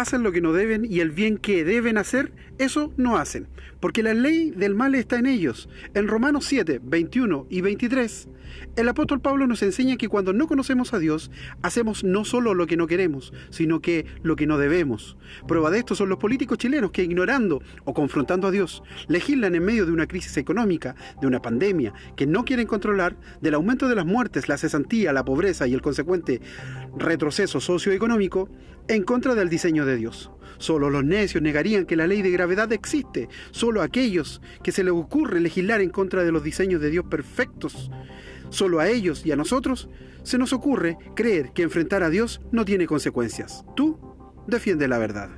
hacen lo que no deben y el bien que deben hacer, eso no hacen, porque la ley del mal está en ellos. En Romanos 7, 21 y 23, el apóstol Pablo nos enseña que cuando no conocemos a Dios, hacemos no solo lo que no queremos, sino que lo que no debemos. Prueba de esto son los políticos chilenos que ignorando o confrontando a Dios, legislan en medio de una crisis económica, de una pandemia, que no quieren controlar, del aumento de las muertes, la cesantía, la pobreza y el consecuente retroceso socioeconómico, en contra del diseño de Dios. Solo los necios negarían que la ley de gravedad existe. Solo aquellos que se les ocurre legislar en contra de los diseños de Dios perfectos. Solo a ellos y a nosotros se nos ocurre creer que enfrentar a Dios no tiene consecuencias. Tú defiende la verdad.